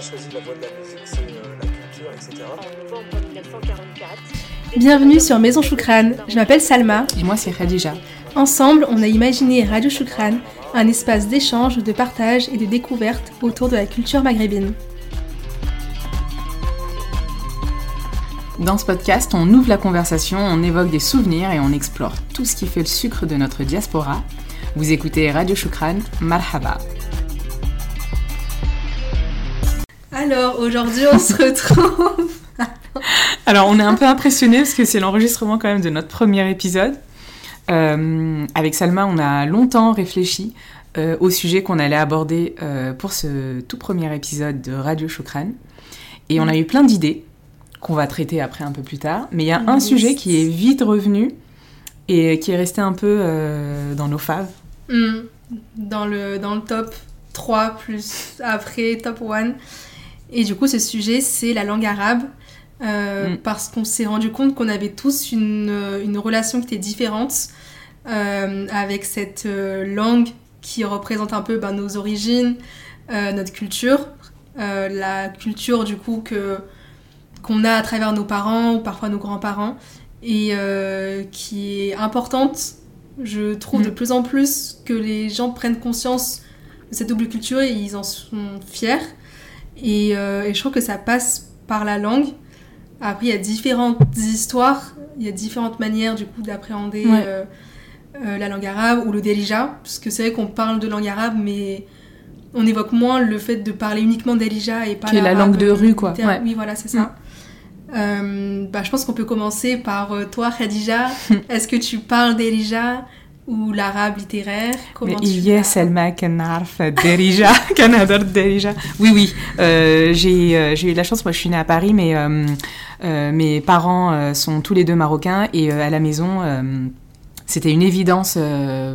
a choisi la voie de la musique, c'est euh, la culture, etc. En 1944. Bienvenue sur Maison Choukran, je m'appelle Salma. Et moi, c'est Khadija. Ensemble, on a imaginé Radio Choukran, un espace d'échange, de partage et de découverte autour de la culture maghrébine. Dans ce podcast, on ouvre la conversation, on évoque des souvenirs et on explore tout ce qui fait le sucre de notre diaspora. Vous écoutez Radio Choukran, marhaba. Alors, aujourd'hui, on se retrouve. Alors, on est un peu impressionné parce que c'est l'enregistrement quand même de notre premier épisode. Euh, avec Salma, on a longtemps réfléchi euh, au sujet qu'on allait aborder euh, pour ce tout premier épisode de Radio Choukran. Et on a eu plein d'idées qu'on va traiter après un peu plus tard. Mais il y a un sujet qui est vite revenu et qui est resté un peu dans nos faves. Hmm, dans, le, dans le top 3, plus après top 1. Et du coup, ce sujet, c'est la langue arabe. euh, Mm. Parce qu'on s'est rendu compte qu'on avait tous une, une relation qui était différente euh, avec cette euh, langue qui représente un peu ben, nos origines, euh, notre culture, euh, la culture du coup que qu'on a à travers nos parents ou parfois nos grands-parents et euh, qui est importante, je trouve Mm. de plus en plus que les gens prennent conscience de cette double culture et ils en sont fiers. Et, euh, et je trouve que ça passe par la langue. Après, il y a différentes histoires, il y a différentes manières du coup d'appréhender Ouais. euh, euh, la langue arabe ou le delija, parce que c'est vrai qu'on parle de langue arabe, mais on évoque moins le fait de parler uniquement delija et pas Qui est la langue de rue, quoi. Ouais. Oui, voilà, c'est ça. Bah, je pense qu'on peut commencer par toi, Khadija. Est-ce que tu parles delija? Ou l'arabe littéraire Comment Mais tu il y a l'as Selma Derija, Canador Derija. Oui, oui, euh, j'ai euh, j'ai eu de la chance, moi je suis née à Paris, mais euh, mes parents sont tous les deux marocains et à la maison, c'était une évidence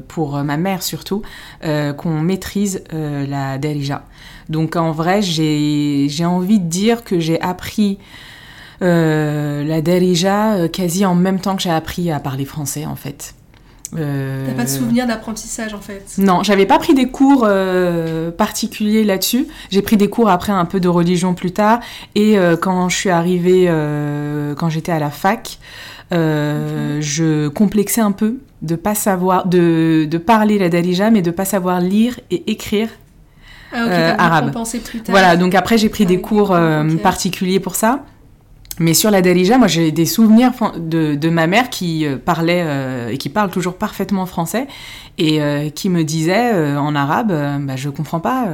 pour ma mère surtout qu'on maîtrise la Derija. Donc en vrai, j'ai envie de dire que j'ai appris la Derija quasi en même temps que j'ai appris à parler français en fait. Euh, T'as pas de souvenir d'apprentissage en fait non, j'avais pas pris des cours euh, particuliers là-dessus. J'ai pris des cours après un peu de religion plus tard. Et euh, quand je suis arrivée, quand j'étais à la fac, euh, je complexais un peu de pas savoir, de, de parler la dalija, mais de pas savoir lire et écrire. Ah arabe. plus tard. Voilà, donc après j'ai pris Ah des cours particuliers pour ça. Mais sur la Dalija, moi j'ai des souvenirs de, de ma mère qui euh, parlait euh, et qui parle toujours parfaitement français et euh, qui me disait euh, en arabe, bah, je comprends pas,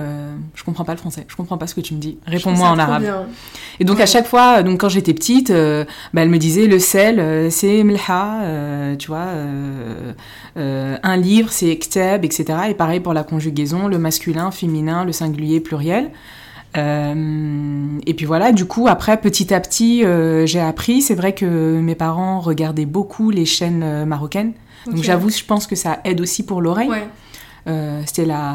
je comprends pas le français, je comprends pas ce que tu me dis, réponds-moi en arabe. bien. Et donc Ouais. à chaque fois, donc quand j'étais petite, bah, elle me disait le sel c'est mlha, euh, tu vois, un livre c'est ktab, etc. Et pareil pour la conjugaison, le masculin, féminin, le singulier, pluriel. Euh, et puis voilà, du coup, après, petit à petit, euh, j'ai appris. C'est vrai que mes parents regardaient beaucoup les chaînes euh, marocaines. Donc j'avoue, je pense que ça aide aussi pour l'oreille. Ouais. Euh, C'était la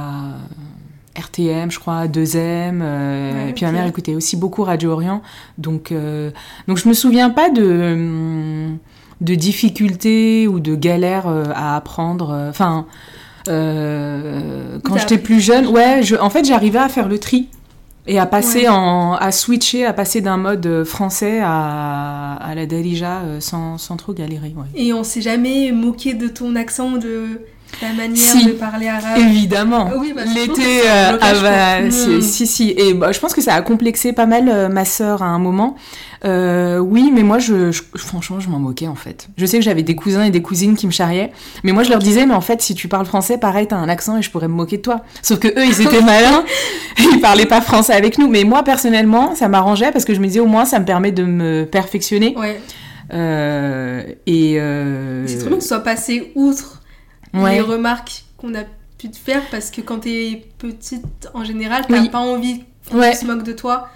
RTM, je crois, 2M. euh, Ouais, et puis ma mère écoutait aussi beaucoup Radio Orient. Donc, donc je me souviens pas de, de difficultés ou de galères à apprendre. Enfin, euh, quand j'étais plus jeune, ouais, je, en fait, j'arrivais à faire le tri. Et à passer Ouais. en, à switcher, à passer d'un mode euh, français à, à la Dalija euh, sans, sans trop galérer. Ouais. Et on s'est jamais moqué de ton accent, de ta manière Si. de parler arabe. Évidemment. Ah oui, bah, L'été, euh, ah bah, si, si, si. Et bah, je pense que ça a complexé pas mal euh, ma sœur à un moment. Euh, oui, mais moi, je, je- franchement, je m'en moquais en fait. Je sais que j'avais des cousins et des cousines qui me charriaient, mais moi, je leur disais, mais en fait, si tu parles français, pareil, t'as un accent et je pourrais me moquer de toi. Sauf que eux, ils étaient malins, ils parlaient pas français avec nous. Mais moi, personnellement, ça m'arrangeait parce que je me disais, au moins, ça me permet de me perfectionner. Ouais. Euh, et euh, C'est trop bien que tu sois passé outre ouais. les remarques qu'on a pu te faire parce que quand t'es petite en général, t'as Oui. pas envie qu'on Ouais. se moque de toi.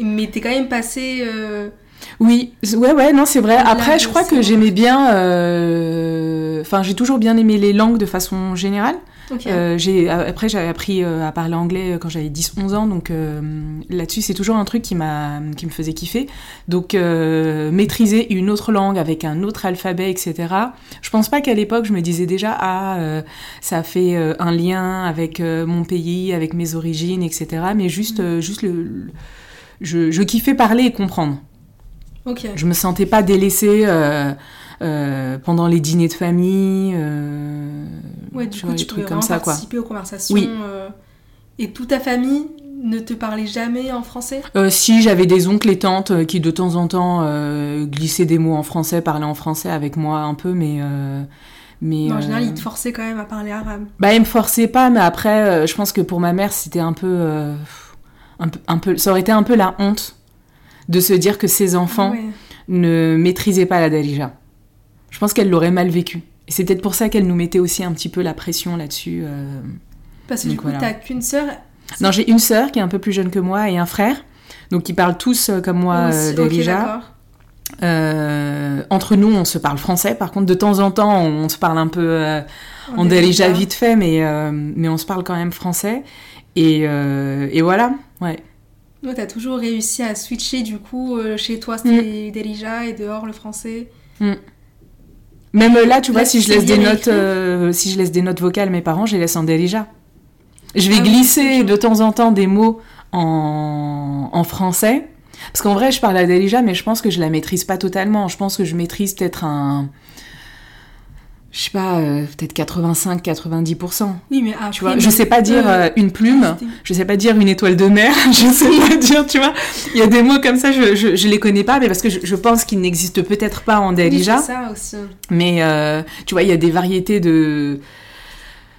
Mais t'es quand même passé. euh, Oui, ouais, ouais, non, c'est vrai. Après, je crois que j'aimais bien. euh, Enfin, j'ai toujours bien aimé les langues de façon générale. Ok. Euh, j'ai, après, j'avais appris euh, à parler anglais quand j'avais 10-11 ans, donc euh, là-dessus, c'est toujours un truc qui, m'a, qui me faisait kiffer. Donc, euh, maîtriser une autre langue avec un autre alphabet, etc. Je pense pas qu'à l'époque, je me disais déjà, ah, euh, ça fait euh, un lien avec euh, mon pays, avec mes origines, etc. Mais juste, euh, juste le, le- je, je kiffais parler et comprendre. Ok. Je me sentais pas délaissée euh, pendant les dîners de famille. euh, Ouais, du tu coup, vois, tu trucs comme ça, quoi. participer aux conversations. Oui. euh, Et toute ta famille ne te parlait jamais en français? Euh, si j'avais des oncles et tantes qui de temps en temps glissaient des mots en français, parlaient en français avec moi un peu, mais mais En euh, général, ils te forçaient quand même à parler arabe. bah ils me forçaient pas, mais après euh, je pense que pour ma mère c'était un peu euh, un peu un peu ça aurait été un peu la honte de se dire que ses enfants Ouais. ne maîtrisaient pas la Dalija. Je pense qu'elle l'aurait mal vécu. Et c'est peut-être pour ça qu'elle nous mettait aussi un petit peu la pression là-dessus. euh. Parce que du Donc coup, voilà. t'as qu'une sœur. Non, j'ai une sœur qui est un peu plus jeune que moi et un frère. Donc ils parlent tous euh, comme moi euh, Ok, d'accord. Euh, entre nous, on se parle français. Par contre, de temps en temps, on se parle un peu euh, en. Dalija vite fait, mais, euh, mais on se parle quand même français. Et, euh, et voilà, ouais. T'as toujours réussi à switcher, du coup, euh, chez toi, Mm. c'était Delija et dehors, le français. Même là, tu vois, Là, si je laisse des notes, euh, si je laisse des notes vocales, mes parents, je les laisse en Dalija. Je vais Ah glisser de temps en temps des mots en, en français. Parce qu'en vrai, je parle à Dalija, mais je pense que je la maîtrise pas totalement. Je pense que je maîtrise peut-être un. Je sais pas, euh, peut-être 85-90%. Oui, mais après. Tu vois, mais- je sais pas dire euh, euh, une plume, je sais pas dire une étoile de mer, je sais pas dire, tu vois. Il y a des mots comme ça, je, je, je les connais pas, mais parce que je, je pense qu'ils n'existent peut-être pas en oui, Dalija. c'est ça aussi. Mais euh, tu vois, il y a des variétés de.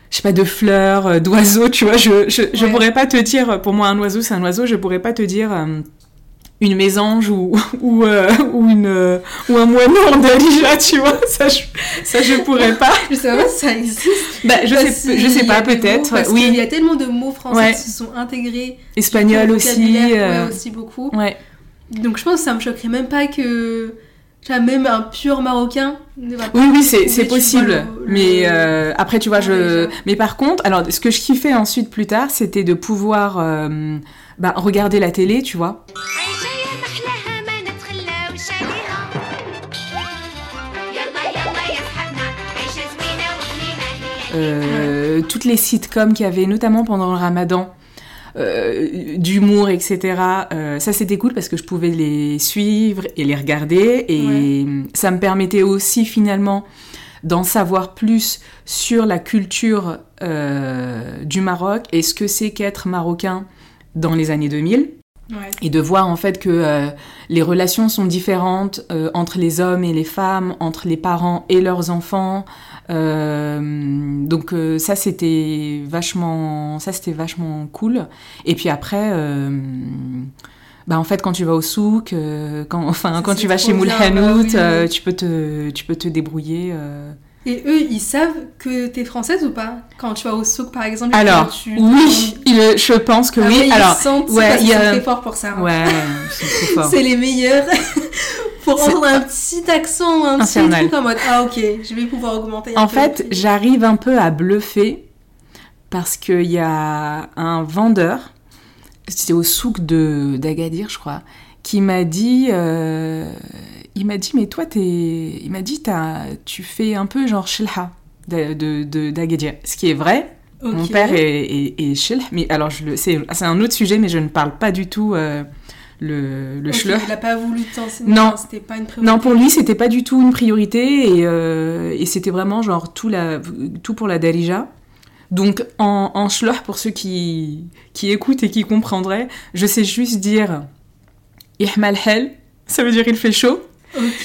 Je sais pas, de fleurs, d'oiseaux, tu vois. Je, je, je Ouais. pourrais pas te dire, pour moi, un oiseau, c'est un oiseau, je pourrais pas te dire. Une mésange ou, ou, euh, ou, une, ou un moineau en Dalija, tu vois, ça je, ça je pourrais pas. Je sais pas si ça existe. Bah, je, sais, je sais pas, peut-être. parce qu'il y Oui, a tellement de mots français Ouais. qui se sont intégrés. espagnol au aussi. euh, Ouais, aussi beaucoup. ouais. Donc je pense que ça me choquerait même pas que. même un pur marocain ne va pas. Oui, oui, c'est possible. le- le- Mais euh, après, tu vois, Ah, je. Mais par contre, alors, ce que je kiffais ensuite plus tard, c'était de pouvoir euh, bah, regarder la télé, tu vois. Euh, toutes les sitcoms qu'il y avait, notamment pendant le ramadan. euh, d'humour, etc. Euh, ça, c'était cool parce que je pouvais les suivre et les regarder. Et ça me permettait aussi, finalement, d'en savoir plus sur la culture euh, du Maroc et ce que c'est qu'être marocain dans les années 2000. Ouais. et de voir en fait que les relations sont différentes entre les hommes et les femmes, entre les parents et leurs enfants. Euh, donc euh, ça c'était vachement, ça c'était vachement cool. Et puis après, euh, bah en fait quand tu vas au souk, quand enfin Ça, quand tu vas chez Moulhanout, oui. euh, tu peux te, tu peux te débrouiller. Et eux, ils savent que t'es française ou pas? Quand tu vas au souk, par exemple. Alors tu oui, je pense que Ah oui. ouais, ils Alors sentent, ouais, parce qu'ils il y a- sont très forts pour ça. hein. ouais, trop. C'est les meilleurs. Pour entendre un petit accent, un petit truc en mode Ah, ok, je vais pouvoir augmenter. En fait, j'arrive un peu à bluffer parce qu'il y a un vendeur, c'était au souk de d'Agadir, je crois, qui m'a dit, euh, il m'a dit, mais toi, t'es, il m'a dit, t'as- tu fais un peu genre shilha de, d'Agadir, ce qui est vrai. Mon père est, est, est shilh, mais alors je le, c'est, c'est un autre sujet, mais je ne parle pas du tout euh, le, le. Il a pas voulu t'enseigner. Non. C'était pas une priorité. Non, pour lui, c'était pas du tout une priorité et, euh, et c'était vraiment genre tout, la, tout pour la Darija. Donc, en, en pour ceux qui, qui écoutent et qui comprendraient, je sais juste dire Ihmal hel, ça veut dire il fait chaud.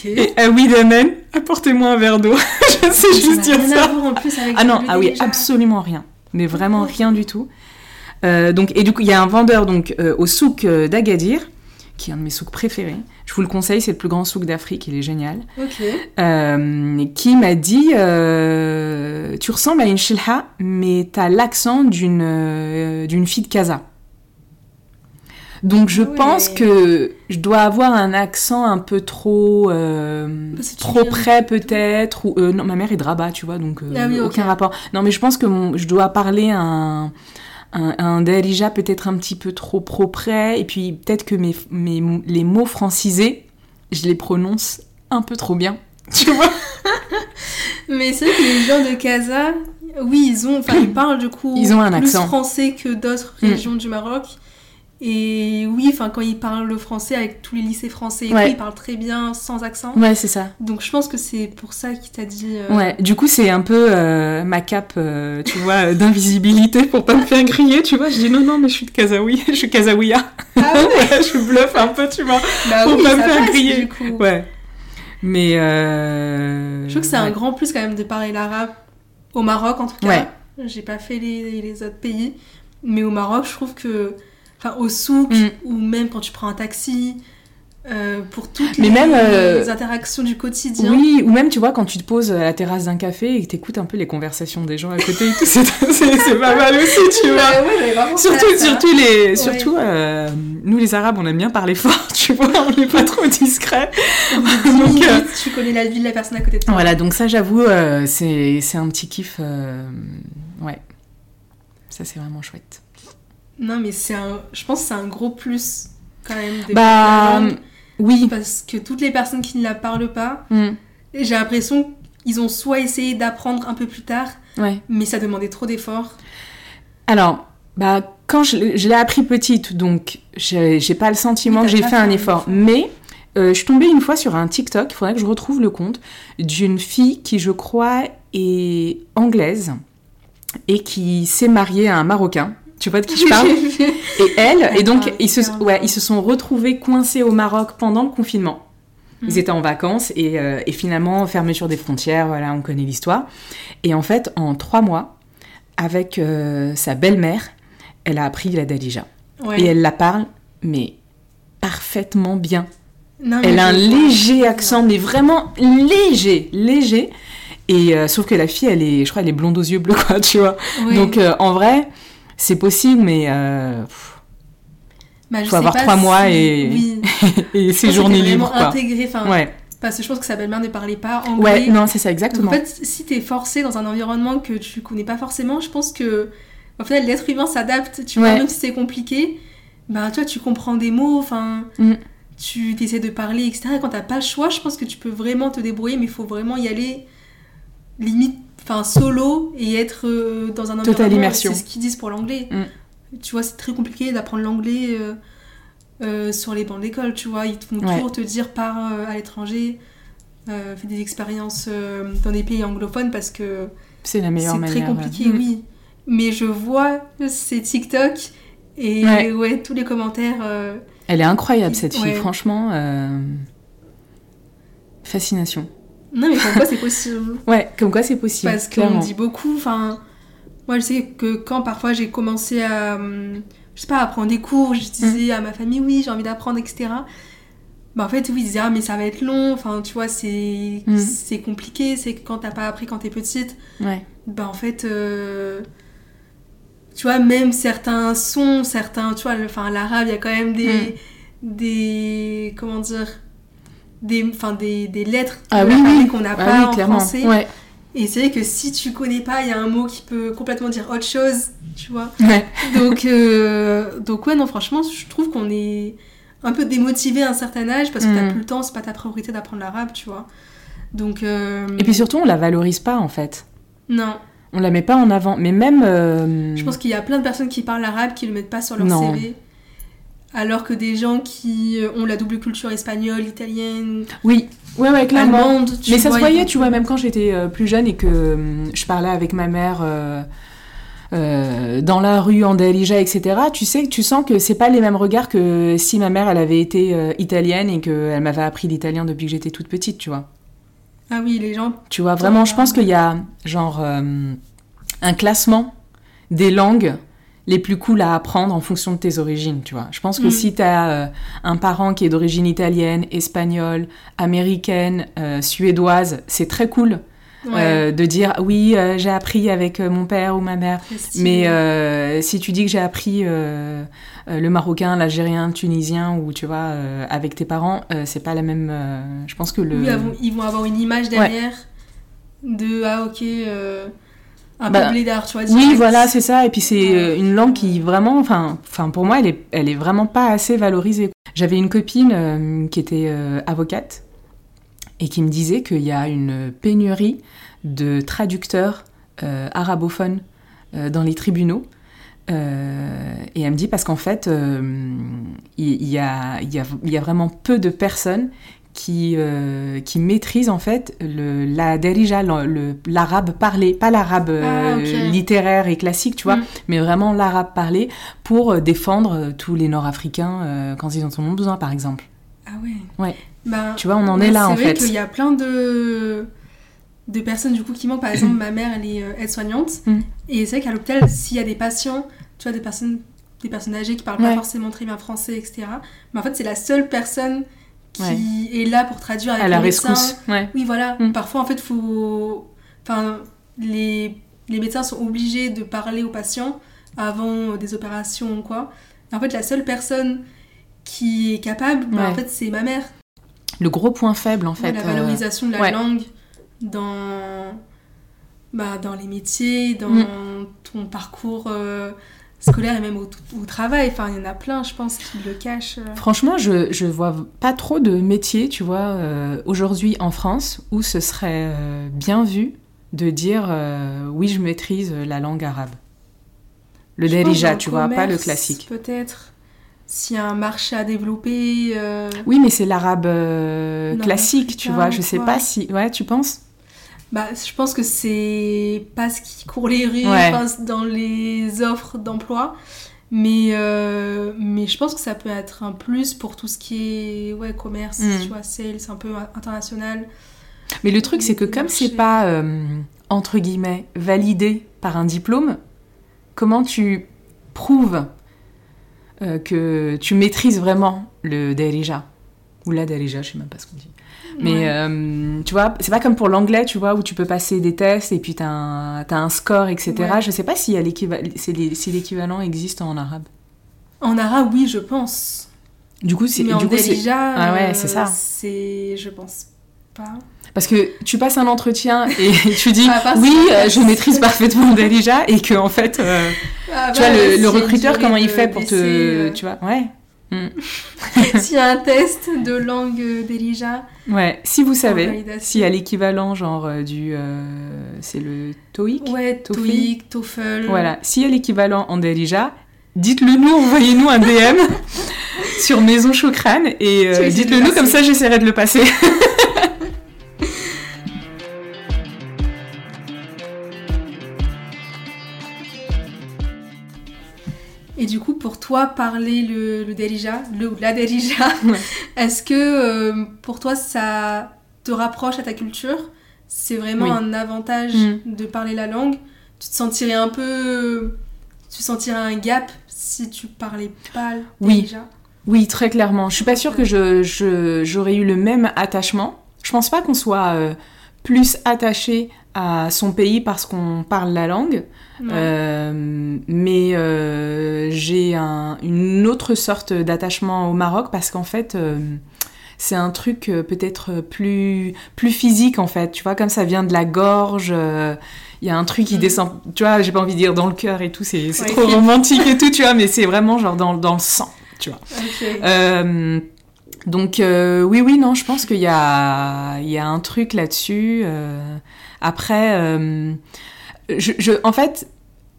Et Awi damen, apportez-moi un verre d'eau. je sais Ça juste n'a dire ça. voir en plus avec Ah non, ah oui, absolument rien. Mais vraiment rien du tout. Euh, donc, et du coup, il y a un vendeur donc, euh, au souk d'Agadir, qui est un de mes souks préférés. Je vous le conseille, c'est le plus grand souk d'Afrique, il est génial. Ok. Euh, qui m'a dit euh, Tu ressembles à une shilha, mais t'as l'accent d'une euh, d'une fille de Casa. Donc je Ah pense que je dois avoir un accent un peu trop tu trop près peut-être ou non ma mère est de Rabat tu vois donc Ah oui, aucun rapport. Non mais je pense que mon- je dois parler un un, un Darija peut-être un petit peu trop pro près et puis peut-être que mes, mes les mots francisés je les prononce un peu trop bien. Tu vois? Mais c'est vrai que les gens de Casa, oui, ils ont, enfin, ils parlent du coup Ils ont un plus accent. français que d'autres Mm. régions du Maroc. Et oui, enfin, quand ils parlent le français avec tous les lycées français, et Ouais. tout, ils parlent très bien sans accent. Ouais c'est ça. Donc je pense que c'est pour ça qu'il t'a dit. euh, Ouais, du coup, c'est un peu euh, ma cape, euh, tu vois, euh, d'invisibilité pour pas me faire griller, tu vois. Je dis non, non, mais je suis de Kazaoui, je suis Kazaouia. Ah ouais, Ouais, je bluffe un peu, tu vois. bah Pour oui, pas me faire passe, griller. du coup. Ouais. Mais. Je trouve que c'est un grand plus quand même de parler l'arabe au Maroc en tout cas. Ouais. J'ai pas fait les, les autres pays, mais au Maroc, je trouve que, enfin, au souk Mm. ou même quand tu prends un taxi, euh, pour toutes Mais les, même, euh, les interactions du quotidien. Oui, ou même, tu vois, quand tu te poses à la terrasse d'un café et que t'écoutes un peu les conversations des gens à côté et tout, c'est pas mal aussi, tu vois. Ouais, ouais, Surtout, surtout, les, surtout euh, nous les Arabes, on aime bien parler fort, tu vois, on n'est pas trop discret. Donc, euh, tu connais la vie de la personne à côté de toi. Voilà, donc ça, j'avoue, c'est c'est un petit kiff. ouais. Ça, c'est vraiment chouette. Non, mais c'est un, je pense que c'est un gros plus quand même de Bah, langue, oui. parce que toutes les personnes qui ne la parlent pas, Mm, j'ai l'impression qu'ils ont soit essayé d'apprendre un peu plus tard, ouais. mais ça demandait trop d'efforts. Alors, bah, quand je, l'ai- je l'ai appris petite, donc j'ai pas le sentiment que j'ai fait fait un un effort. effort. Mais euh, je suis tombée une fois sur un TikTok, il faudrait que je retrouve le compte, d'une fille qui, je crois, est anglaise et qui s'est mariée à un Marocain. Tu vois de qui je parle Et elle, et donc parle ils se, ouais, ils se sont retrouvés coincés au Maroc pendant le confinement. Ils Mhm. étaient en vacances et, euh, et finalement, fermeture des frontières, voilà, on connaît l'histoire. Et en fait, en trois mois, avec euh, sa belle-mère, elle a appris la Dalija. Ouais. Et elle la parle, mais parfaitement bien. Non, Elle a un léger accent, mais vraiment léger, léger. Et euh, sauf que la fille, elle est, je crois, elle est blonde aux yeux bleus, quoi, tu vois. Donc euh, en vrai, c'est possible, mais euh, pff, Bah, je faut sais avoir pas trois mois et- Oui. et quoi. intégré, enfin, Ouais, parce que je pense que sa belle-mère ne parlait pas anglais. ouais, non, c'est ça, Donc, exactement. en fait, si t'es forcé dans un environnement que tu connais pas forcément, je pense que au final l'être humain s'adapte. Tu vois, même si c'est compliqué, bah toi tu comprends des mots, enfin, Mm. tu essaies de parler, etc. Et quand t'as pas le choix, je pense que tu peux vraiment te débrouiller, mais il faut vraiment y aller limite, enfin solo et être euh, dans un environnement. immersion. C'est ce qu'ils disent pour l'anglais. Mm. Tu vois, c'est très compliqué d'apprendre l'anglais. euh, euh, sur les bancs d'école, tu vois, ils te font Ouais. toujours te dire pars à l'étranger, fais des expériences dans des pays anglophones parce que C'est la meilleure c'est très compliqué. Mm. oui. Mais je vois ces TikTok et Ouais. ouais, tous les commentaires. Elle est incroyable cette fille, Ouais. franchement. Fascination. Non, mais comme quoi c'est possible. Ouais, comme quoi c'est possible. Parce qu'on dit beaucoup. Enfin, moi je sais que quand parfois j'ai commencé à, je sais pas, à prendre des cours, je disais à ma famille oui, j'ai envie d'apprendre, etc. Bah en fait, oui, ils disaient ah mais ça va être long. Enfin, tu vois, c'est Mm. c'est compliqué. C'est que quand t'as pas appris quand t'es petite, Ouais. bah en fait, euh, tu vois, même certains sons, certains, tu vois, enfin l'arabe, il y a quand même des, Mm. des, comment dire, des, enfin des, des lettres Ah de oui, l'alphabet oui. qu'on n'a Ah pas oui, en clairement. français. Ouais. Et c'est vrai que si tu connais pas, il y a un mot qui peut complètement dire autre chose, tu vois. Ouais. Donc, euh, donc ouais, non, franchement, je trouve qu'on est un peu démotivé à un certain âge parce que t'as Mm. plus le temps, c'est pas ta priorité d'apprendre l'arabe, tu vois. Donc, euh, Et puis surtout, on la valorise pas en fait. non, On la met pas en avant. Mais même. euh, je pense qu'il y a plein de personnes qui parlent arabe qui le mettent pas sur leur Non. CV. Alors que des gens qui euh, ont la double culture espagnole, italienne, Oui, ouais, ouais, clairement. allemande, tu Mais ça se voyait, tu vois, même quand j'étais euh, plus jeune et que hum, je parlais avec ma mère euh, euh, dans la rue, en Dalija, etc. Tu sais, tu sens que c'est pas les mêmes regards que si ma mère, elle avait été euh, italienne et qu'elle m'avait appris l'italien depuis que j'étais toute petite, tu vois. Ah oui, les gens. Tu vois, vraiment, je pense qu'il y a genre euh, un classement des langues les plus cool à apprendre en fonction de tes origines, tu vois. Je pense que Mm. si tu as un parent qui est d'origine italienne, espagnole, américaine, euh, suédoise, c'est très cool Ouais. Euh, de dire oui, euh, j'ai appris avec euh, mon père ou ma mère. Mais euh, si tu dis que j'ai appris euh, euh, le marocain, l'algérien, le tunisien ou tu vois euh, avec tes parents, euh, c'est pas la même. euh, je pense que le. Oui, ils vont avoir une image derrière de ah ok euh, un Bah, peu blédard, tu vois. Oui, voilà, c'est ça. Et puis c'est euh, une langue qui vraiment, enfin, enfin pour moi, elle est, elle est vraiment pas assez valorisée. J'avais une copine euh, qui était euh, avocate et qui me disait qu'il y a une pénurie de traducteurs euh, arabophones dans les tribunaux. Et elle me dit parce qu'en fait, il y, a, y, a, il y a vraiment peu de personnes qui, euh, qui maîtrisent en fait le, la derija, l'arabe parlé, pas l'arabe euh, Ah, ok. littéraire et classique, tu vois, Mm. mais vraiment l'arabe parlé pour euh, défendre euh, tous les Nord-Africains euh, quand ils en ont besoin, par exemple. Ah ouais. Ouais. Ben, Tu vois, on en est là, c'est en vrai fait. qu'il y a plein de de personnes du coup qui manquent. Par exemple, ma mère, elle est euh, aide-soignante Mm. et c'est vrai qu'à l'hôpital, s'il y a des patients, tu vois, des personnes des personnes âgées qui parlent pas forcément très bien français, etc. Mais en fait, c'est la seule personne qui Ouais. est là pour traduire avec à la le médecin. rescousse. Ouais. Oui, voilà. Mm. Parfois, en fait, faut. Enfin, les, les médecins sont obligés de parler aux patients avant des opérations ou quoi. Et en fait, la seule personne qui est capable, bah, Ouais. en fait, c'est ma mère. Le gros point faible, en fait. la euh, valorisation de la langue dans, bah, dans les métiers, dans Mm. ton parcours euh, scolaire et même au, au travail. Enfin, il y en a plein, je pense, qui le cachent. euh. Franchement, je, je vois pas trop de métiers, tu vois, euh, aujourd'hui en France, où ce serait euh, bien vu de dire euh, oui, je maîtrise la langue arabe. Le derija, tu vois, pas le classique. Peut-être. S'il y a un marché à développer. Oui, mais c'est l'arabe classique, tu vois. Je sais quoi. pas si. Ouais, tu penses? Bah, je pense que c'est pas ce qui court les rues Ouais. dans les offres d'emploi. Mais, euh, mais je pense que ça peut être un plus pour tout ce qui est ouais, commerce, Mm. tu vois, sales, un peu international. Mais le truc, c'est que comme c'est pas, euh, entre guillemets, validé par un diplôme, comment tu prouves euh, que tu maîtrises vraiment le derija Ou la derija, je sais même pas ce qu'on dit. Mais euh, tu vois, c'est pas comme pour l'anglais, tu vois, où tu peux passer des tests et puis t'as un, t'as un score, etc. Je sais pas si, l'équivalent, existe en arabe. En arabe, oui, je pense. Du coup, c'est, Mais en du coup, c'est- déjà, Ah ouais, c'est ça. C'est, je pense pas. Parce que tu passes un entretien et tu dis Ah, oui, euh, je maîtrise parfaitement le derija et que en fait. euh, Ah, Tu vois, bah, le, le recruteur, comment il fait pour te... euh, Tu vois, ouais. Mm. S'il y a un test de langue d'Elija, Ouais, si vous savez, s'il y a l'équivalent genre euh, du... euh, c'est le TOEIC ouais. TOEIC, TOEFL. Voilà, s'il y a l'équivalent en Derija, dites-le nous, envoyez-nous un DM sur Maison Chokran et euh, dites-le le nous, comme ça j'essaierai de le passer. Et du coup, pour toi, parler le, le Derija, le ou la Derija, Ouais. est-ce que euh, pour toi, ça te rapproche à ta culture? C'est vraiment Oui. un avantage Mm. de parler la langue? Tu te sentirais un peu... Tu sentirais un gap si tu parlais pas le Oui. Derija? Oui, très clairement. Je suis pas sûre que je, je- j'aurais eu le même attachement. Je pense pas qu'on soit euh, plus attaché à son pays parce qu'on parle la langue. Ouais. Euh, mais euh, j'ai un- une autre sorte d'attachement au Maroc parce qu'en fait, euh, c'est un truc peut-être plus, plus physique en fait. Tu vois, comme ça vient de la gorge, il y a un truc qui Mhm. descend. Tu vois, j'ai pas envie de dire dans le cœur et tout, c'est Ouais. trop romantique et tout, tu vois, mais c'est vraiment genre dans, dans le sang, tu vois. Donc oui, oui, non, je pense qu'il y a, il y a un truc là-dessus. Après, euh, je, je- en fait,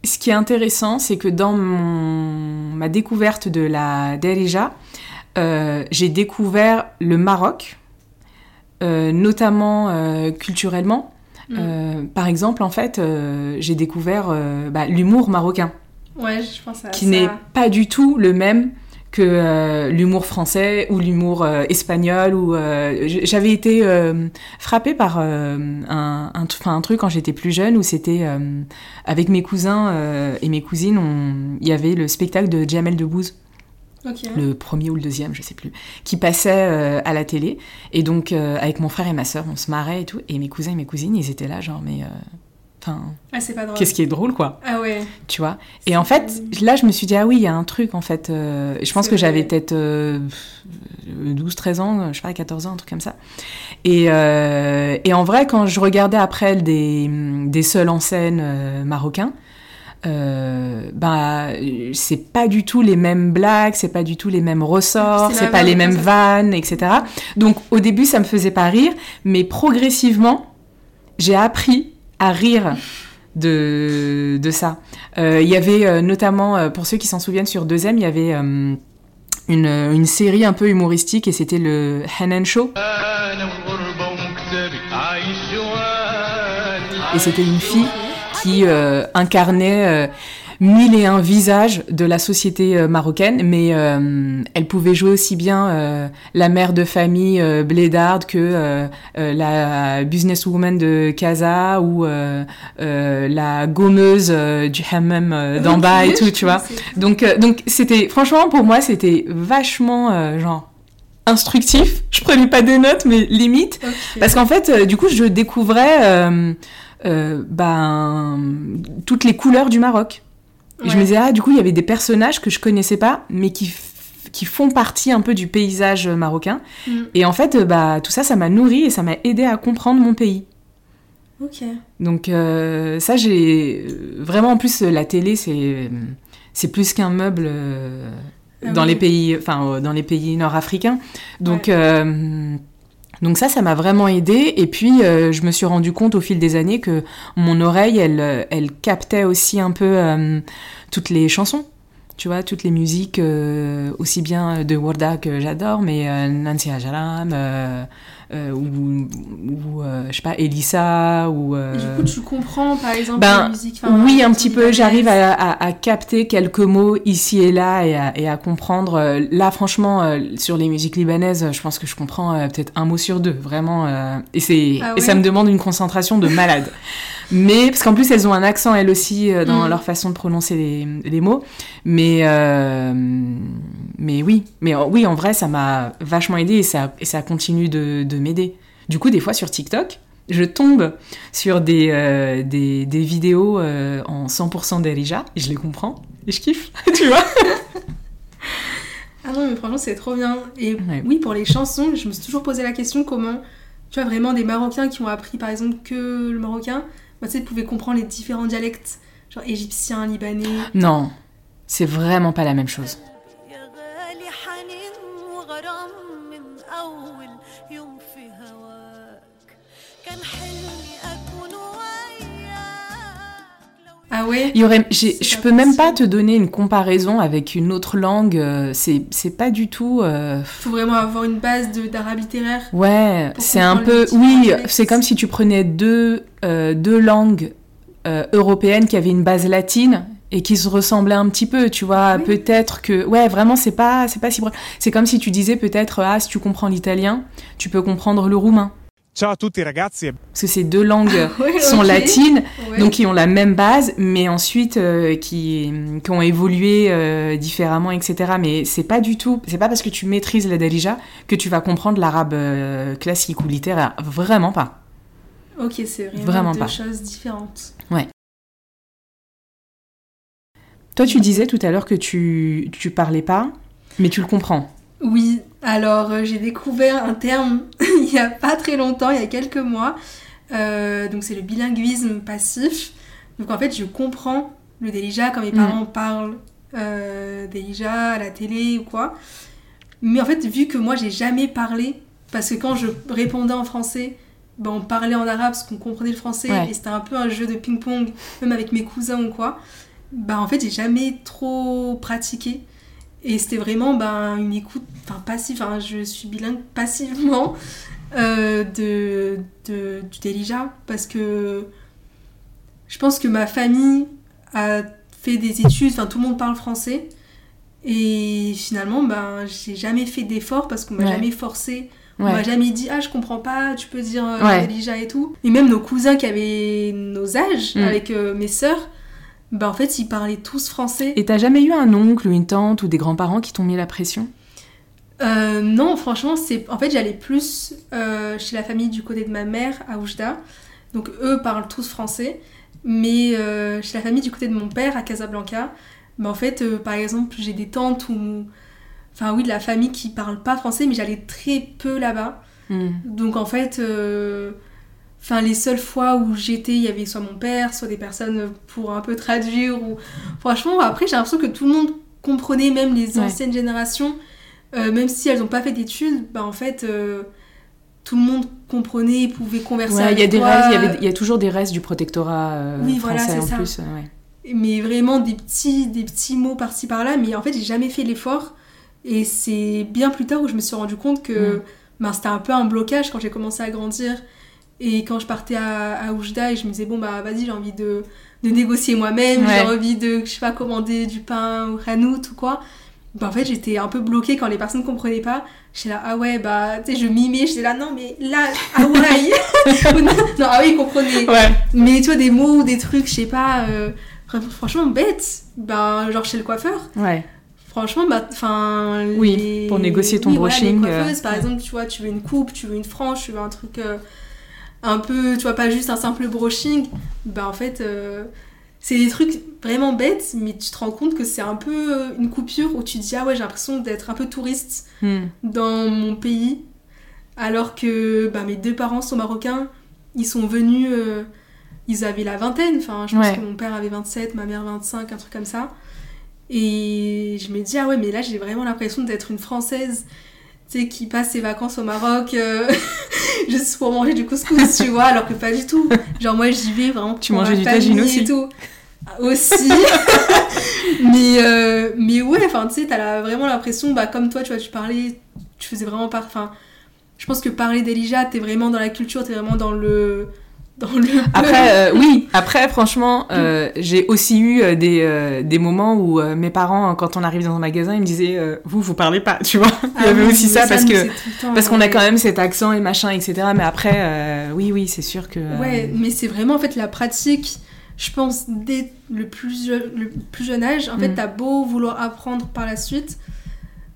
ce qui est intéressant, c'est que dans mon, ma découverte de la Derija, euh, j'ai découvert le Maroc, euh, notamment culturellement. Mm. Par exemple, en fait, j'ai découvert bah, l'humour marocain Ouais, je pense à qui n'est pas du tout le même que euh, l'humour français ou l'humour euh, espagnol. Ou euh, j'avais été frappée par un, un, un truc quand j'étais plus jeune où c'était avec mes cousins et mes cousines, il y avait le spectacle de Jamel Debbouze. Ok. le premier ou le deuxième, je sais plus, qui passait à la télé. Et donc, avec mon frère et ma sœur, on se marrait et tout. Et mes cousins et mes cousines, ils étaient là, genre, mais. Enfin, Ah, qu'est-ce qui est drôle, quoi, Ah ouais. tu vois. Et en fait, là, je me suis dit, ah oui, il y a un truc, en fait. euh, je pense que j'avais peut-être euh, 12, 13 ans, je sais pas, 14 ans, un truc comme ça. Et, euh, et en vrai, quand je regardais après des, des seuls en scène euh, marocains, euh, bah, c'est pas du tout les mêmes blagues, c'est pas du tout les mêmes ressorts, C'est pas les mêmes vannes, etc. Donc au début, ça me faisait pas rire, mais progressivement, j'ai appris à rire de, de ça. Euh, Il y avait euh, notamment, euh, pour ceux qui s'en souviennent, sur 2M, il y avait une, une série un peu humoristique et c'était le Hanan Show. Et c'était une fille qui incarnait mille et un visages de la société euh, marocaine, mais euh, elle pouvait jouer aussi bien euh, la mère de famille euh, blédarde que euh, euh, la businesswoman de Casa ou euh, euh, la gommeuse du hammam d'en bas et tout, tu vois. Donc, euh, donc c'était, franchement, pour moi, c'était vachement, euh, genre, instructif. Je prenais pas des notes, mais limite. Parce qu'en fait, euh, du coup, je découvrais ben, toutes les couleurs du Maroc. Et je me disais, ah, du coup, il y avait des personnages que je connaissais pas, mais qui, qui font partie un peu du paysage marocain. Mm. Et en fait, euh, bah, tout ça, ça m'a nourri et ça m'a aidé à comprendre mon pays. Ok. Donc euh, ça, j'ai euh, vraiment en plus la télé, c'est c'est plus qu'un meuble euh, Ah dans oui. les pays, enfin euh, dans les pays nord-africains. Donc euh, donc ça, ça m'a vraiment aidé. Et puis euh, je me suis rendu compte au fil des années que mon oreille, elle euh, elle captait aussi un peu euh, toutes les chansons. Tu vois, toutes les musiques, aussi bien de Warda que j'adore, mais Nancy Ajaram, euh, ou, ou euh, je sais pas, Elissa, ou... Et euh, du coup, tu comprends par exemple ben, la musique. enfin, oui, un petit peu. J'arrive à, à- à capter quelques mots ici et là et à, et à comprendre. Euh, Là, franchement, euh, sur les musiques libanaises, je pense que je comprends euh, peut-être un mot sur deux, vraiment. euh, et, c'est, Ah et ça me demande une concentration de malade. Mais parce qu'en plus, elles ont un accent, elles aussi, euh, dans Mm. leur façon de prononcer les, les mots. Mais, euh, mais oui, mais oui, en vrai, ça m'a vachement aidé et ça, et ça continue de, de m'aider. Du coup, des fois sur TikTok, je tombe sur des, euh, des, des vidéos euh, en 100% d'Erija, et je les comprends, et je kiffe, tu vois. Ah non, mais franchement, c'est trop bien. Et Ouais. oui, pour les chansons, je me suis toujours posé la question comment, tu vois, vraiment des Marocains qui ont appris par exemple que le marocain, bah, tu sais, pouvaient comprendre les différents dialectes, genre égyptien, libanais. Non, c'est vraiment pas la même chose. Ah ouais Il y aurait, je peux même pas te donner une comparaison avec une autre langue. euh, C'est, c'est pas du tout. euh, Faut vraiment avoir une base d'arabe littéraire. Ouais, c'est un peu. Oui, c'est comme si tu prenais deux, euh, deux langues euh, européennes qui avaient une base latine et qui se ressemblaient un petit peu, tu vois. Oui. Peut-être que. Ouais, vraiment, c'est pas, c'est pas si. C'est comme si tu disais peut-être, ah, si tu comprends l'italien, tu peux comprendre le roumain. Ciao a tutti ragazzi Parce que ces deux langues Ouais, sont latines, Ouais. donc qui ont la même base, mais ensuite euh, qui, qui ont évolué euh, différemment, etc. Mais c'est pas du tout, c'est pas parce que tu maîtrises la Darija que tu vas comprendre l'arabe euh, classique ou littéraire. Vraiment pas. Ok, c'est vraiment, Vraiment deux pas. choses différentes. Toi, tu disais tout à l'heure que tu, tu parlais pas, mais tu le comprends. Oui, alors euh, j'ai découvert un terme il y a pas très longtemps, il y a quelques mois. Euh, donc c'est le bilinguisme passif. Donc en fait, je comprends le Delija quand mes Mm. parents parlent euh, Delija à la télé ou quoi. Mais en fait, vu que moi j'ai jamais parlé, parce que quand je répondais en français, ben, on parlait en arabe parce qu'on comprenait le français Ouais. et c'était un peu un jeu de ping-pong, même avec mes cousins ou quoi. Bah en fait, j'ai jamais trop pratiqué. Et c'était vraiment ben, une écoute enfin, passive, enfin, je suis bilingue passivement euh, de, de, du Delija parce que je pense que ma famille a fait des études, enfin tout le monde parle français et finalement ben, j'ai jamais fait d'effort parce qu'on m'a Ouais. jamais forcé, on m'a Ouais. jamais dit ah je comprends pas, tu peux dire euh, Ouais. Delija et tout. Et même nos cousins qui avaient nos âges Mm. avec euh, mes sœurs, bah en fait, ils parlaient tous français. Et t'as jamais eu un oncle ou une tante ou des grands-parents qui t'ont mis la pression? Euh, non, franchement, c'est en fait j'allais plus euh, chez la famille du côté de ma mère à Oujda. Donc eux parlent tous français, mais euh, chez la famille du côté de mon père à Casablanca, bah en fait euh, par exemple j'ai des tantes ou enfin oui de la famille qui parlent pas français, mais j'allais très peu là-bas. Hmm. Donc en fait, enfin les seules fois où j'étais, il y avait soit mon père, soit des personnes pour un peu traduire. Ou franchement, après j'ai l'impression que tout le monde comprenait, même les Ouais. anciennes générations, euh, même si elles n'ont pas fait d'études, bah en fait euh, tout le monde comprenait, pouvait converser. Ouais, il y a avec des toi. restes, il y avait- il y a toujours des restes du protectorat euh, Oui, français en ça. plus. ouais. mais vraiment des petits, des petits mots par-ci par-là. Mais en fait, j'ai jamais fait l'effort. Et c'est bien plus tard où je me suis rendu compte que Mm. ben, c'était un peu un blocage quand j'ai commencé à grandir. Et quand je partais à, à Oujda et je me disais, bon, bah vas-y, j'ai envie de, de négocier moi-même, Ouais. j'ai envie de, je sais pas, commander du pain ou hanout ou quoi. Bah, en fait, j'étais un peu bloquée quand les personnes comprenaient pas. J'étais là, ah ouais, bah, tu sais, je mimais, j'étais là, non, mais là, Hawaï non, non, ah oui, ils comprenaient. Ouais. Mais tu vois, des mots ou des trucs, je sais pas, euh, fr- franchement bêtes. Ben, genre chez le coiffeur. Ouais. Franchement, bah, enfin. Oui, les- pour négocier ton oui, voilà, brushing, les coiffeuses, euh, par exemple, tu vois, tu veux une coupe, tu veux une frange, tu veux un truc euh, un peu, tu vois, pas juste un simple brushing. Bah, en fait, euh, c'est des trucs vraiment bêtes, mais tu te rends compte que c'est un peu euh, une coupure où tu te dis, ah ouais, j'ai l'impression d'être un peu touriste Hmm. dans mon pays, alors que bah, mes deux parents sont marocains, ils sont venus, euh, ils avaient la vingtaine, enfin je pense Ouais. que mon père avait 27, ma mère 25, un truc comme ça. Et je me dis, ah ouais, mais là j'ai vraiment l'impression d'être une Française, tu sais, qui passe ses vacances au Maroc euh, juste pour manger du couscous, tu vois, alors que pas du tout. Genre moi j'y vais vraiment Tu pour mangeais ma du tagine aussi. et tout. Ah, Aussi. mais, euh, mais ouais, enfin, tu sais, t'as vraiment l'impression, bah, comme toi, tu vois, tu parlais, tu faisais vraiment part. Enfin, je pense que parler d'Elijah, t'es vraiment dans la culture, t'es vraiment dans le. Dans le. Après, euh, oui, après, franchement, euh, j'ai aussi eu euh, des, euh, des moments où mes parents, quand on arrive dans un magasin, ils me disaient Vous, vous parlez pas, tu vois. Il y Ah avait oui, aussi ça, parce que. temps, Parce qu'on a quand même cet accent et machin, etc. Mais après, oui, oui, c'est sûr que. Ouais, mais c'est vraiment en fait la pratique. Je pense dès le plus, je- le plus jeune âge, en fait, Mm. t'as beau vouloir apprendre par la suite,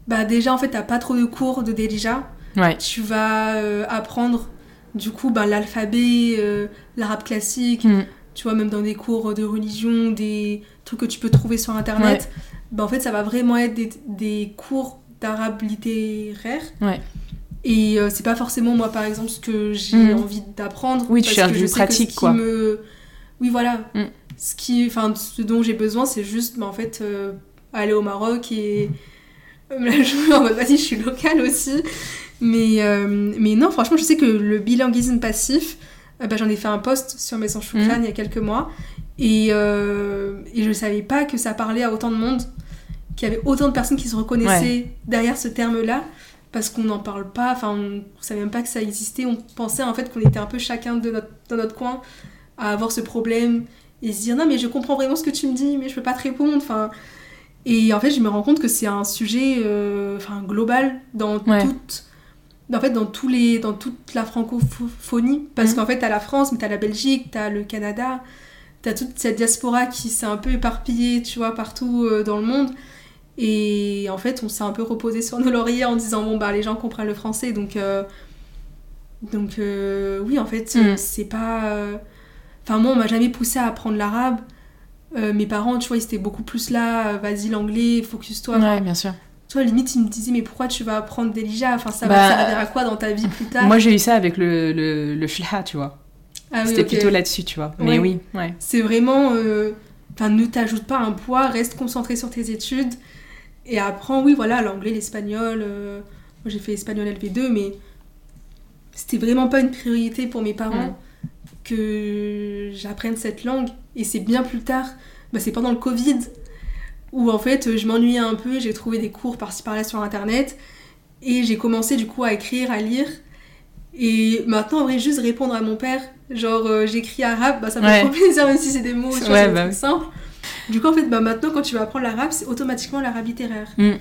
bah déjà en fait t'as pas trop de cours de Delija. Ouais. Tu vas apprendre du coup bah, l'alphabet, euh, l'arabe classique, Hmm. tu vois même dans des cours de religion, des trucs que tu peux trouver sur internet. Bah en fait ça va vraiment être des, des cours d'arabe littéraire. Ouais. Et euh, c'est pas forcément moi par exemple ce que j'ai Mhm. envie d'apprendre. Oui, tu cherches que du je sais que pratique, quoi. Me... Oui voilà. Mhm. Ce qui, enfin ce dont j'ai besoin c'est juste bah, en fait euh, aller au Maroc et me la jouer en mode vas-y je suis locale aussi. Mais, euh, mais non franchement je sais que le bilinguisme passif, euh, bah, j'en ai fait un post sur Maison Choukran Mhm. il y a quelques mois. Et, euh, et je savais pas que ça parlait à autant de monde, qu'il y avait autant de personnes qui se reconnaissaient derrière ce terme-là parce qu'on n'en parle pas, enfin on savait même pas que ça existait, on pensait en fait qu'on était un peu chacun de notre, dans notre coin à avoir ce problème et se dire non mais je comprends vraiment ce que tu me dis mais je peux pas te répondre, enfin et en fait je me rends compte que c'est un sujet euh, enfin global dans Ouais. toute en fait dans tous les dans toute la francophonie parce Mhm. qu'en fait t'as la France mais t'as la Belgique t'as le Canada t'as toute cette diaspora qui s'est un peu éparpillée tu vois partout euh, dans le monde et en fait on s'est un peu reposé sur nos lauriers en disant bon bah les gens comprennent le français donc euh, donc euh, oui en fait Mhm. c'est pas enfin moi on m'a jamais poussé à apprendre l'arabe mes parents tu vois ils étaient beaucoup plus là vas-y l'anglais focus-toi Ouais, bien sûr. Toi limite ils me disaient mais pourquoi tu vas apprendre Delija enfin ça Bah, va servir à quoi dans ta vie plus tard? Moi, j'ai eu ça avec le, le, le tu vois. Ah oui, C'était plutôt là-dessus, tu vois. Mais Ouais. oui, ouais. c'est vraiment euh, enfin ne t'ajoute pas un poids reste concentré sur tes études et apprends oui voilà l'anglais l'espagnol euh, moi j'ai fait espagnol LV2 mais c'était vraiment pas une priorité pour mes parents Mm. que j'apprenne cette langue et c'est bien plus tard bah, c'est pendant le Covid où en fait je m'ennuyais un peu j'ai trouvé des cours par-ci par-là sur internet et j'ai commencé du coup à écrire à lire et maintenant en vrai juste répondre à mon père genre euh, j'écris arabe bah ça me Ouais. fait trop plaisir même si c'est des mots Ouais, bah oui. simples du coup en fait bah maintenant quand tu vas apprendre l'arabe c'est automatiquement l'arabe littéraire Mm.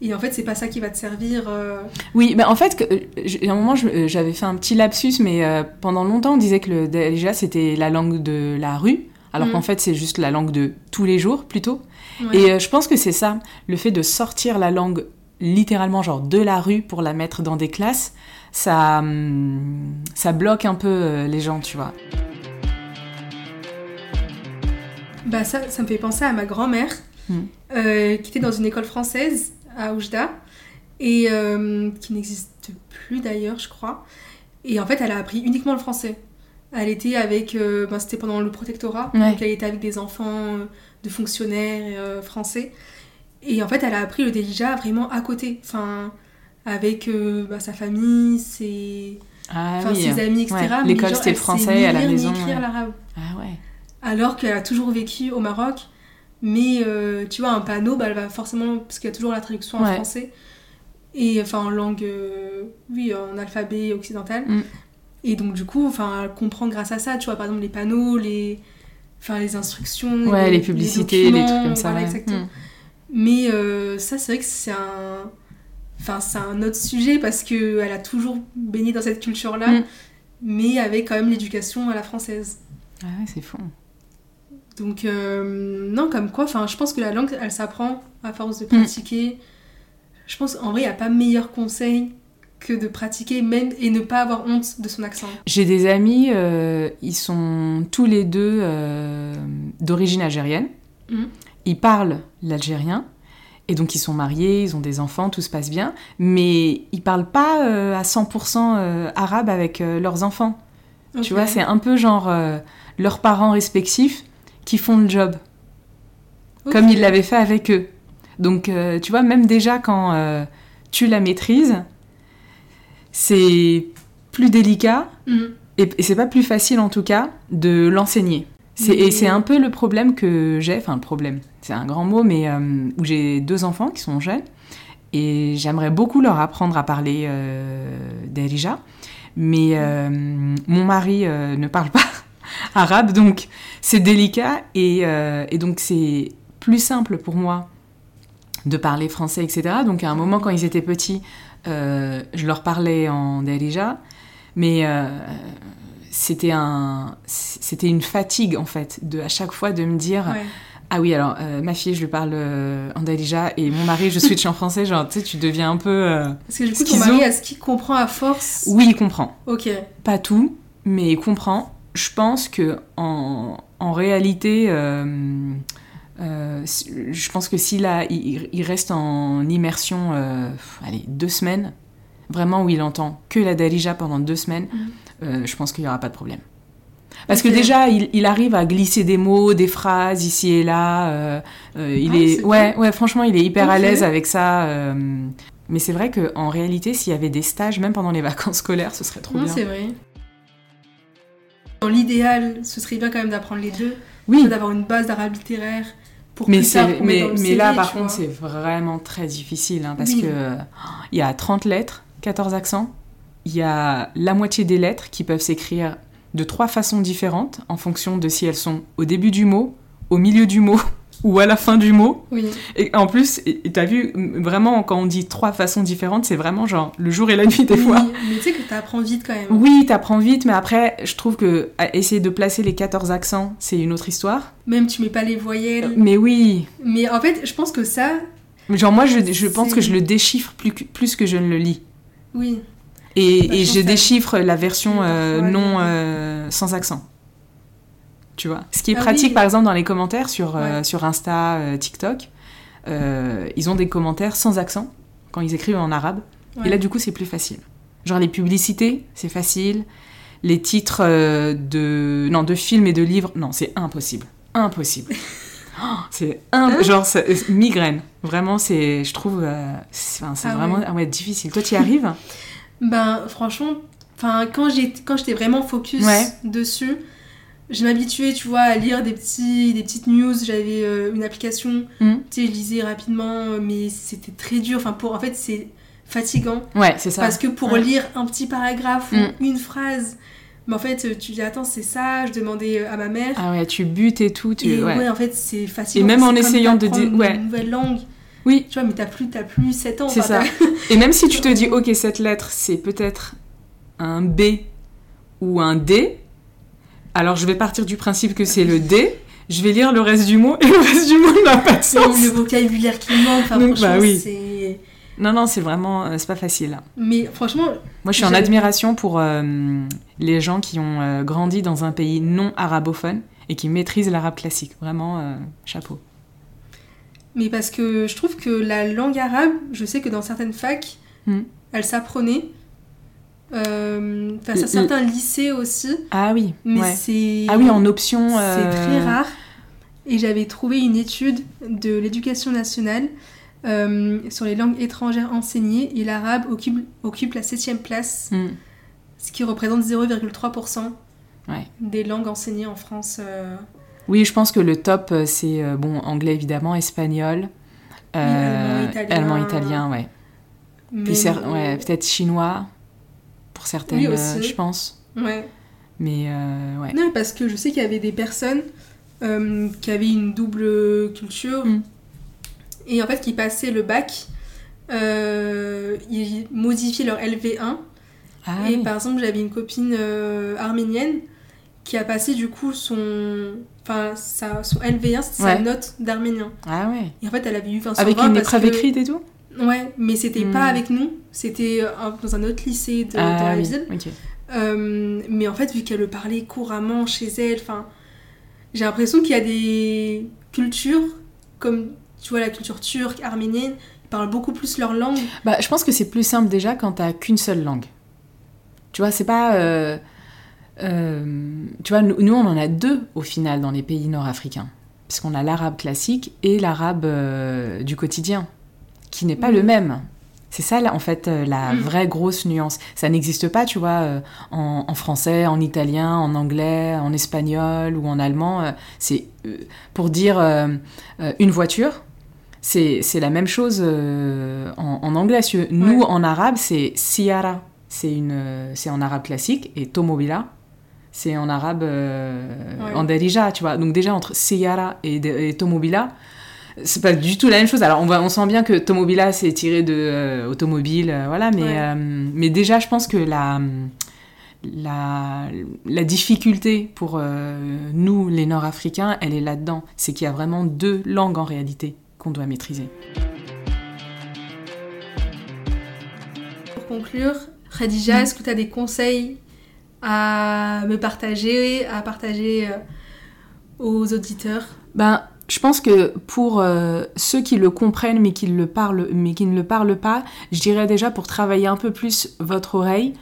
et en fait c'est pas ça qui va te servir euh, Oui, bah en fait, que- euh, à un moment, euh, j'avais fait un petit lapsus, mais euh, pendant longtemps, on disait que le Darija, c'était la langue de la rue, alors Mm. qu'en fait c'est juste la langue de tous les jours plutôt. Ouais. Et euh, je pense que c'est ça, le fait de sortir la langue littéralement genre de la rue pour la mettre dans des classes, ça, hum, ça bloque un peu euh, les gens, tu vois. Bah ça, ça me fait penser à ma grand-mère, Mm. euh, qui était dans une école française à Oujda, et euh, qui n'existe plus d'ailleurs, je crois. Et en fait, elle a appris uniquement le français. Elle était avec, ben, c'était pendant le protectorat, Ouais. donc elle était avec des enfants de fonctionnaires euh, français. Et en fait, elle a appris le déjà vraiment à côté, enfin, avec euh, bah, sa famille, ses, Ah oui. ses amis, etc. Ouais, l'école, c'était le français ni à la lire ni maison, écrire ouais. l'arabe Ah ouais. alors qu'elle a toujours vécu au Maroc. Mais euh, tu vois, un panneau, bah, elle va forcément, parce qu'il y a toujours la traduction en Ouais. français, et enfin en langue, euh, oui, en alphabet occidental. Mm. Et donc, du coup, enfin, elle comprend grâce à ça, tu vois, par exemple, les panneaux, les, enfin, les instructions, Ouais, les publicités, les, trucs comme ça. voilà, exactement. Mm. Mais euh, ça, c'est vrai que c'est un. Enfin, c'est un autre sujet parce qu'elle a toujours baigné dans cette culture-là, Mm. mais avec quand même l'éducation à la française. Ah ouais, c'est fou. Donc, euh, non, comme quoi, enfin, je pense que la langue, elle s'apprend à force de pratiquer. Je pense qu'en vrai, il n'y a pas meilleur conseil que de pratiquer même et ne pas avoir honte de son accent. J'ai des amis, euh, ils sont tous les deux euh, d'origine algérienne. Mhm. Ils parlent l'algérien. Et donc ils sont mariés, ils ont des enfants, tout se passe bien. Mais ils parlent pas euh, à 100% euh, arabe avec leurs enfants. Tu vois, c'est un peu genre leurs parents respectifs qui font le job. Comme ils l'avaient fait avec eux. Donc, tu vois, même déjà quand tu la maîtrises, c'est plus délicat Mhm. et, et c'est pas plus facile en tout cas de l'enseigner. C'est- Et c'est un peu le problème que j'ai, enfin le problème, c'est un grand mot, mais euh, où j'ai deux enfants qui sont jeunes et j'aimerais beaucoup leur apprendre à parler euh, d'Erija, mais euh, mon mari euh, ne parle pas arabe, donc c'est délicat et, et donc c'est plus simple pour moi de parler français, etc. Donc à un moment quand ils étaient petits, je leur parlais en Derija, mais euh, c'était un, c'était une fatigue en fait, de à chaque fois de me dire Ouais. ah oui alors euh, ma fille je lui parle euh, en Derija et mon mari je switch en français, genre tu sais tu deviens un peu euh, Parce que du coup, ton mari, est-ce qu'il comprend à force? Oui il comprend, Ok. pas tout, mais il comprend. Je pense que en, en réalité, euh, euh, je pense que s'il il, il reste en immersion, euh, allez, deux semaines, vraiment où il entend que la Darija pendant deux semaines, Mhm. euh, je pense qu'il n'y aura pas de problème. Parce que déjà, il, il arrive à glisser des mots, des phrases ici et là. euh, euh, il Ah, est, ouais, ouais, franchement, il est hyper à l'aise avec ça. euh, mais c'est vrai qu'en réalité, s'il y avait des stages, même pendant les vacances scolaires, ce serait trop Non, bien. c'est vrai. Dans l'idéal, ce serait bien quand même d'apprendre les deux. Oui, D'avoir une base d'arabe littéraire pour mais, plus tard pour mais, dans le mais CV, là, par contre, c'est vraiment très difficile hein, parce Oui. que il y a 30 lettres, 14 accents. Il y a la moitié des lettres qui peuvent s'écrire de trois façons différentes en fonction de si elles sont au début du mot, au milieu du mot ou à la fin du mot. Oui. Et en plus, et t'as vu, vraiment, quand on dit trois façons différentes, c'est vraiment genre le jour et la nuit des Oui, fois. Mais tu sais que t'apprends vite quand même. Oui, t'apprends vite, mais après, je trouve que essayer de placer les 14 accents, c'est une autre histoire. Même tu mets pas les voyelles. Mais oui, Mais en fait, je pense que ça, genre moi, je, je pense que je le déchiffre plus que, plus que je ne le lis. oui. Et, et je déchiffre la version euh, non euh, sans accent. Tu vois Ce qui est Ah pratique, oui. par exemple, dans les commentaires sur, euh, sur Insta, euh, TikTok, euh, ils ont des commentaires sans accent quand ils écrivent en arabe. Ouais. Et là, du coup, c'est plus facile. Genre les publicités, c'est facile. Les titres de, non, de films et de livres, non, c'est impossible. Impossible. Oh, c'est Hein un, genre migraine. Vraiment, c'est, je trouve, c'est enfin, c'est Ah vraiment ouais. ah ouais, difficile. Toi, tu y arrives? Ben, franchement, enfin, quand j'ai- quand j'étais vraiment focus dessus, je m'habituais, tu vois, à lire des, petits, des petites news. J'avais euh, une application, Hmm. tu sais, je lisais rapidement, euh, mais c'était très dur. Enfin, pour, en fait, c'est fatigant. Ouais, c'est ça. Parce que pour Ouais. lire un petit paragraphe Mm. ou une phrase, mais en fait, euh, tu dis, attends, c'est ça, je demandais à ma mère. Ah ouais, tu butes et tout. Tu... et ouais. ouais. en fait, c'est fatigant. Et même en essayant de dire- ouais. Une nouvelle langue. Oui, Tu vois, mais t'as plus, plus 7 ans. c'est enfin, ça. Et même si tu te dis, ok, cette lettre, c'est peut-être un B ou un D, alors je vais partir du principe que c'est le D, je vais lire le reste du mot et le reste du mot n'a pas de sens. le vocabulaire qui manque. Enfin, Donc, bah oui. c'est. Non, non, c'est vraiment, euh, c'est pas facile. Mais franchement, Moi, je suis en admiration pour euh, les gens qui ont euh, grandi dans un pays non arabophone et qui maîtrisent l'arabe classique. Vraiment, chapeau. mais parce que je trouve que la langue arabe, je sais que dans certaines facs, Hmm. elle s'apprenait. Euh, Le- sur certains lycées aussi. Ah oui, Mais ouais. c'est. Ah oui, en option. C'est euh, très rare. Et j'avais trouvé une étude de l'éducation nationale euh, sur les langues étrangères enseignées et l'arabe occupe, occupe la septième place, hmm, ce qui représente 0,3% Ouais. des langues enseignées en France. euh. Oui, je pense que le top, c'est euh, bon, anglais évidemment, espagnol, allemand, italien. allemand, italien, ouais. Mais- Puis ouais, peut-être chinois pour certaines, Oui, euh, aussi. je pense. Ouais. Mais euh, ouais. Non, parce que je sais qu'il y avait des personnes euh, qui avaient une double culture Mm. et en fait qui passaient le bac, ils modifiaient leur LV1 Ah et oui. par exemple j'avais une copine arménienne qui a passé du coup son, enfin sa, son LV1 c'était sa Ouais. note d'arménien Ah ouais. et en fait elle avait eu 20 sur Avec 20 une épreuve que- écrite et tout? Ouais, mais c'était Mm. pas avec nous, c'était euh, dans un autre lycée de, dans Ah la oui, ville. Euh, mais en fait, vu qu'elle le parlait couramment chez elle, enfin, j'ai l'impression qu'il y a des cultures, comme tu vois la culture turque, arménienne, ils parlent beaucoup plus leur langue. Bah, je pense que c'est plus simple déjà quand t'as qu'une seule langue. Tu vois, c'est pas. euh, euh, tu vois, nous, nous, on en a deux au final dans les pays nord-africains. Parce qu'on a l'arabe classique et l'arabe du quotidien, qui n'est pas le même. C'est ça, là, en fait, euh, la Mhm. vraie grosse nuance. Ça n'existe pas, tu vois, euh, en, en français, en italien, en anglais, en espagnol ou en allemand. euh, c'est pour dire une voiture, c'est la même chose en, en anglais. Nous, Ouais. en arabe, c'est siara. C'est en arabe classique. Et tomobila, c'est en arabe, euh, Ouais. en darija, tu vois. Donc déjà, entre siara et, et tomobila, c'est pas du tout la même chose. Alors, on, voit, on sent bien que tomobila, c'est tiré de euh, automobile, euh, voilà. Mais, Ouais. euh, mais déjà, je pense que la... La, la difficulté pour euh, nous, les Nord-Africains, elle est là-dedans. C'est qu'il y a vraiment deux langues en réalité qu'on doit maîtriser. Pour conclure, Khadija, Mm. est-ce que tu as des conseils à me partager, à partager aux auditeurs? Ben, je pense que pour euh, ceux qui le comprennent mais qui, le parlent, mais qui ne le parlent pas, je dirais déjà pour travailler un peu plus votre oreille,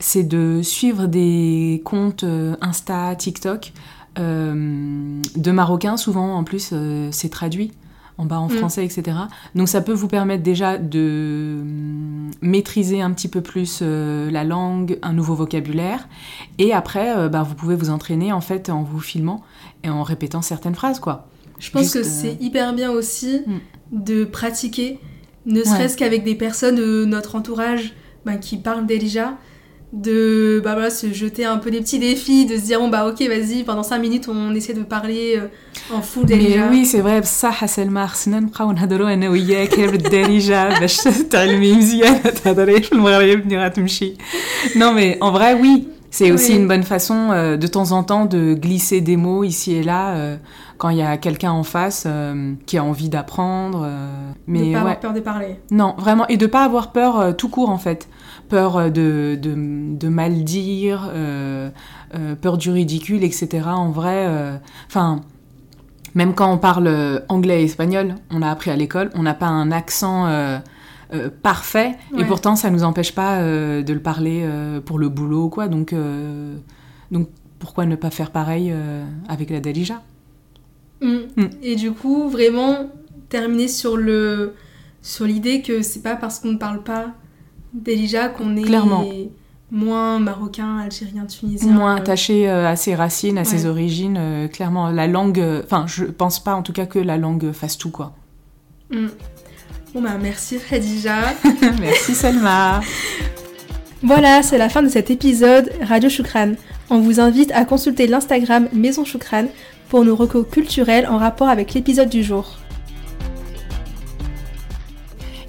c'est de suivre des comptes euh, Insta, TikTok euh, de Marocains. Souvent, en plus, euh, c'est traduit en bas en Mm. français, etc. Donc ça peut vous permettre déjà de hum, maîtriser un petit peu plus euh, la langue, un nouveau vocabulaire. Et après, ben, vous pouvez vous entraîner en fait en vous filmant et en répétant certaines phrases, quoi. Je pense Juste, que euh, c'est hyper bien aussi Mm. de pratiquer, ne serait-ce qu'avec des personnes de notre entourage bah, qui parlent déjà, de bah, voilà, se jeter un peu des petits défis, de se dire bon bah ok vas-y pendant 5 minutes on essaie de parler euh, en full Mais déjà. oui c'est vrai بصح سلمى خصنا نبقاو نهضروا انا وياك غير بالدارجه باش تعلمي مزيان ما تهضريش بالمغرب ملي غتمشي Non mais en vrai oui, c'est aussi une bonne façon euh, de temps en temps de glisser des mots ici et là euh, quand il y a quelqu'un en face euh, qui a envie d'apprendre euh, de mais pas ouais. avoir peur de parler. Non, vraiment, et de pas avoir peur tout court en fait. Peur de, de, de mal dire, peur du ridicule, etc. En vrai, enfin, même quand on parle anglais et espagnol, on a appris à l'école, on n'a pas un accent euh, parfait, et pourtant ça nous empêche pas euh, de le parler euh, pour le boulot ou quoi. Donc, donc pourquoi ne pas faire pareil avec la Darija Mm. Mm. Et du coup vraiment terminer sur le sur l'idée que c'est pas parce qu'on ne parle pas déjà qu'on est Clairement. moins marocain, algérien, tunisien. moins attaché à ses racines, à ses origines. clairement, la langue. Enfin, je pense pas en tout cas que la langue fasse tout, quoi. mm. Bon bah merci Khadija. Merci Selma. Voilà, c'est la fin de cet épisode Radio Choukran. On vous invite à consulter l'Instagram Maison Choukran pour nos recos culturels en rapport avec l'épisode du jour.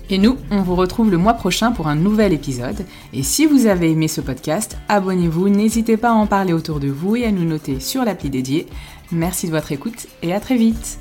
Et nous, on vous retrouve le mois prochain pour un nouvel épisode. Et si vous avez aimé ce podcast, abonnez-vous, n'hésitez pas à en parler autour de vous et à nous noter sur l'appli dédiée. Merci de votre écoute et à très vite